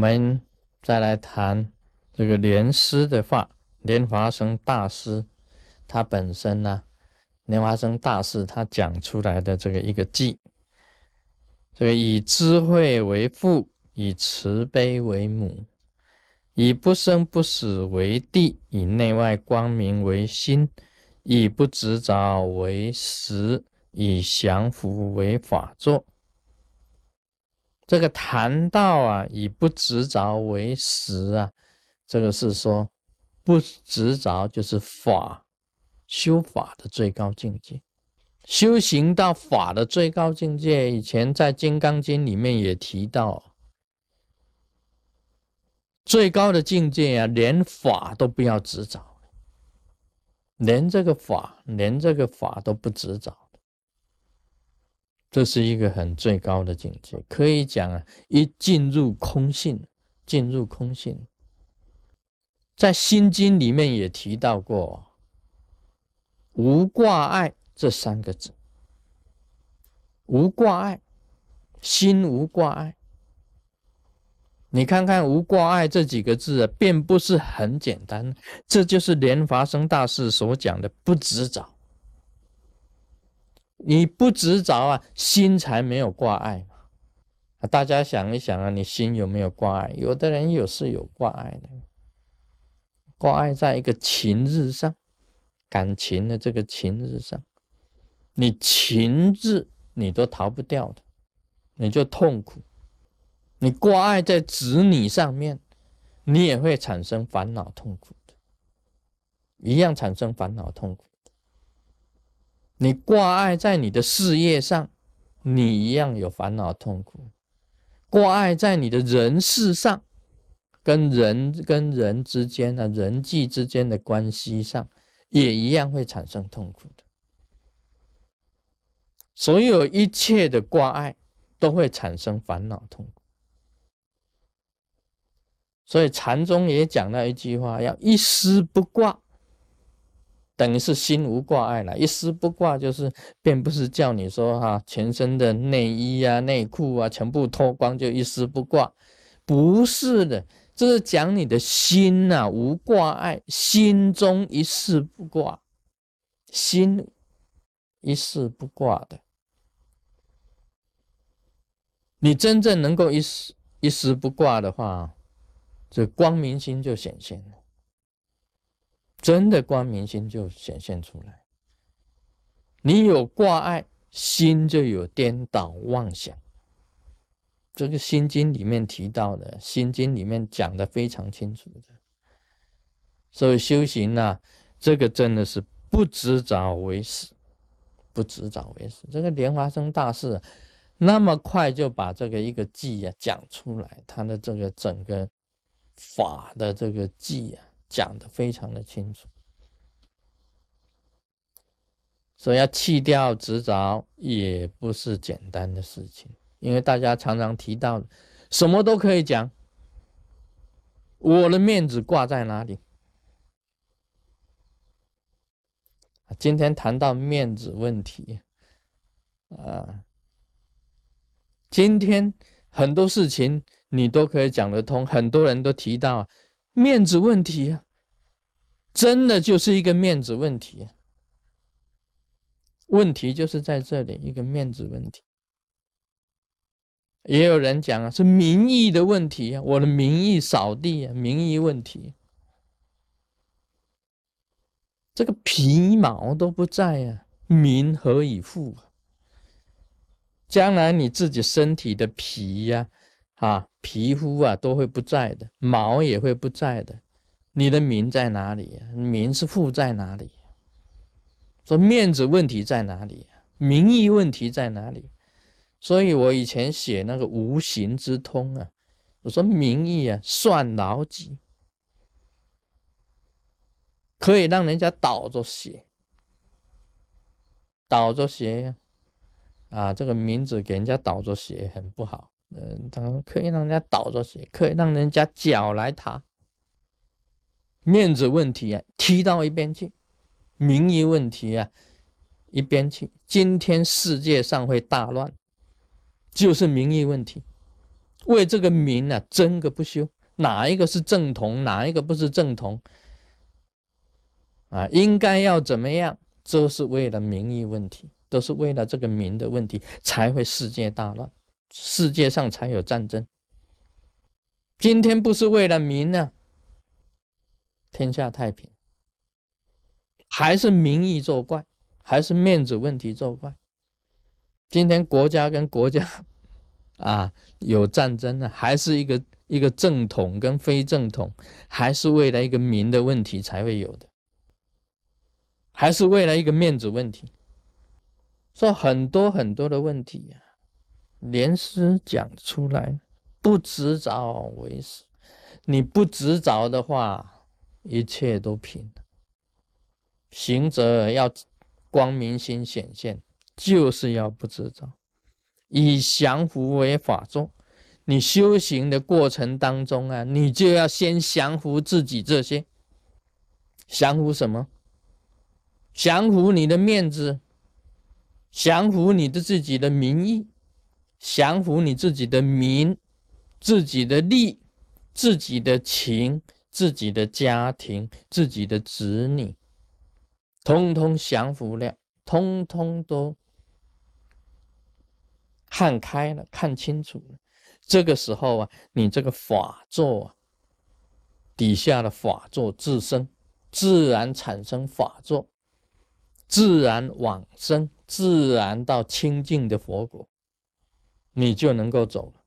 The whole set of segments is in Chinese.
我们再来谈这个莲师的话，莲华生大师他本身呢，莲华生大师他讲出来的这个一个偈，这个以智慧为父，以慈悲为母，以不生不死为地，以内外光明为心，以不执着为实，以降伏为法座。这个谈到啊，以不执着为实啊，这个是说不执着就是法，修法的最高境界，修行到法的最高境界。以前在《金刚经》里面也提到，最高的境界啊，连法都不要执着，连这个法，连这个法都不执着。这是一个很最高的境界，可以讲啊，一进入空性，进入空性，在《心经》里面也提到过“无挂碍”这三个字，“无挂碍”，心无挂碍。你看看“无挂碍”这几个字啊，并不是很简单，这就是莲华生大师所讲的不执着。你不执着啊，心才没有挂碍嘛。大家想一想啊，你心有没有挂碍？有的人有是有挂碍的，挂碍在一个情日上，感情的这个情日上，你情日你都逃不掉的，你就痛苦。你挂碍在子女上面，你也会产生烦恼痛苦的，一样产生烦恼痛苦。你挂碍在你的事业上，你一样有烦恼痛苦；挂碍在你的人事上，跟人跟人之间的人际之间的关系上，也一样会产生痛苦的。所有一切的挂碍都会产生烦恼痛苦。所以禅宗也讲了一句话：要一丝不挂。等于是心无挂碍了，一丝不挂就是，并不是叫你说哈，全身的内衣啊、内裤啊全部脱光就一丝不挂，不是的，这是讲你的心呐无挂碍，心中一丝不挂，心一丝不挂的，你真正能够一丝一丝不挂的话，这光明心就显现了。真的光明心就显现出来。你有挂碍，心就有颠倒妄想。这个《心经》里面提到的，《心经》里面讲的非常清楚的。所以修行呢，这个真的是不执着为实，不执着为实。这个莲花生大师那么快就把这个一个偈啊讲出来，他的这个整个法的这个偈啊。讲的非常的清楚，所以要弃掉执着也不是简单的事情，因为大家常常提到，什么都可以讲，我的面子挂在哪里？今天谈到面子问题，啊，今天很多事情你都可以讲得通，很多人都提到。面子问题啊，真的就是一个面子问题。问题就是在这里，一个面子问题。也有人讲啊，是民意的问题啊，我的民意扫地啊，民意问题。这个皮毛都不在啊，民何以富？将来你自己身体的皮呀。啊皮肤啊都会不在的，毛也会不在的，你的名在哪里呀？名是富在哪里？说面子问题在哪里？名义问题在哪里？所以我以前写那个无形之通啊，我说名义啊算老几，可以让人家倒着写，倒着写呀，啊，这个名字给人家倒着写很不好。嗯，当然可以让人家倒着写，可以让人家脚来踏。面子问题啊，踢到一边去；名誉问题啊，一边去。今天世界上会大乱，就是名誉问题。为这个名啊争个不休，哪一个是正统，哪一个不是正统？啊，应该要怎么样？都是为了名义问题，都是为了这个名的问题，才会世界大乱，世界上才有战争。今天不是为了民呢，天下太平，还是民意作怪，还是面子问题作怪？今天国家跟国家 啊有战争呢，还是一个一个正统跟非正统，还是为了一个民的问题才会有的，还是为了一个面子问题？说很多很多的问题呀，连师讲出来。不执着为实，你不执着的话，一切都平行者要光明心显现，就是要不执着，以降伏为法中。你修行的过程当中啊，你就要先降服自己这些，降服什么？降服你的面子，降服你的自己的名义，降服你自己的名。自己的利、自己的情、自己的家庭、自己的子女，通通降服了，通通都看开了，看清楚了。这个时候啊，你这个法座啊，底下的法座自生，自然产生法座，自然往生，自然到清净的佛果，你就能够走了。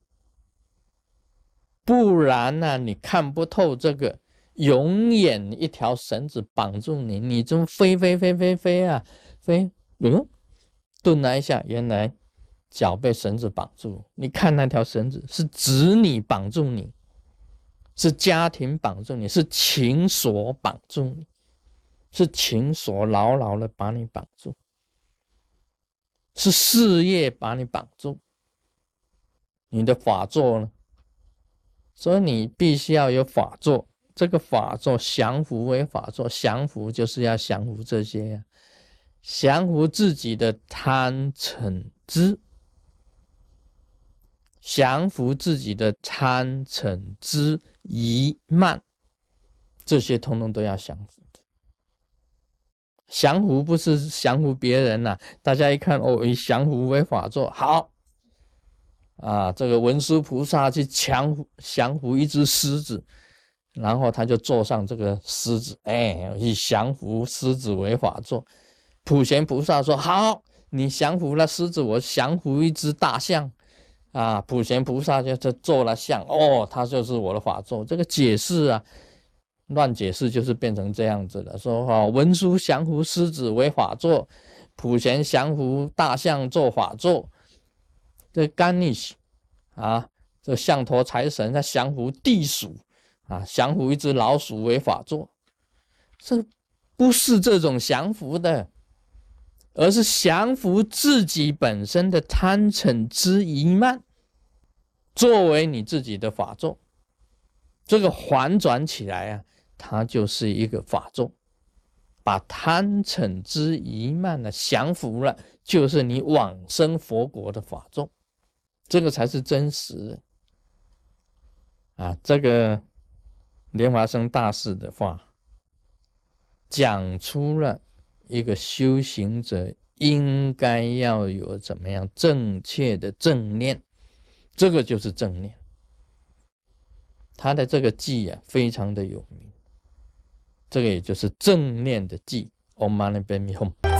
不然呢？你看不透这个，永远一条绳子绑住你，你这么飞飞飞飞飞啊，飞，嗯，顿了一下，原来脚被绳子绑住。你看那条绳子是子女绑住你，是家庭绑住你，是情锁绑住你，是情锁牢牢的把你绑住，是事业把你绑住。你的法座呢？所以你必须要有法座，这个法座降服为法座，降服就是要降服这些，降服自己的贪嗔痴，降服自己的贪嗔痴疑慢，这些通通都要降服的。降服不是降服别人呐，大家一看哦，以降服为法座，好。啊，这个文殊菩萨去降降服一只狮子，然后他就坐上这个狮子，哎，以降服狮子为法座。普贤菩萨说：“好，你降服了狮子，我降服一只大象。”啊，普贤菩萨就就做了象，哦，他就是我的法座。这个解释啊，乱解释就是变成这样子了。说哈，文殊降服狮子为法座，普贤降服大象做法座。这干逆啊，这象陀财神他降服地鼠啊，降服一只老鼠为法座，这不是这种降服的，而是降服自己本身的贪嗔痴疑慢，作为你自己的法座。这个反转起来啊，它就是一个法座，把贪嗔痴疑慢呢降服了，就是你往生佛国的法座。这个才是真实啊！这个莲华生大师的话，讲出了一个修行者应该要有怎么样正确的正念，这个就是正念。他的这个记啊，非常的有名，这个也就是正念的记。Om Mani Padme Hum。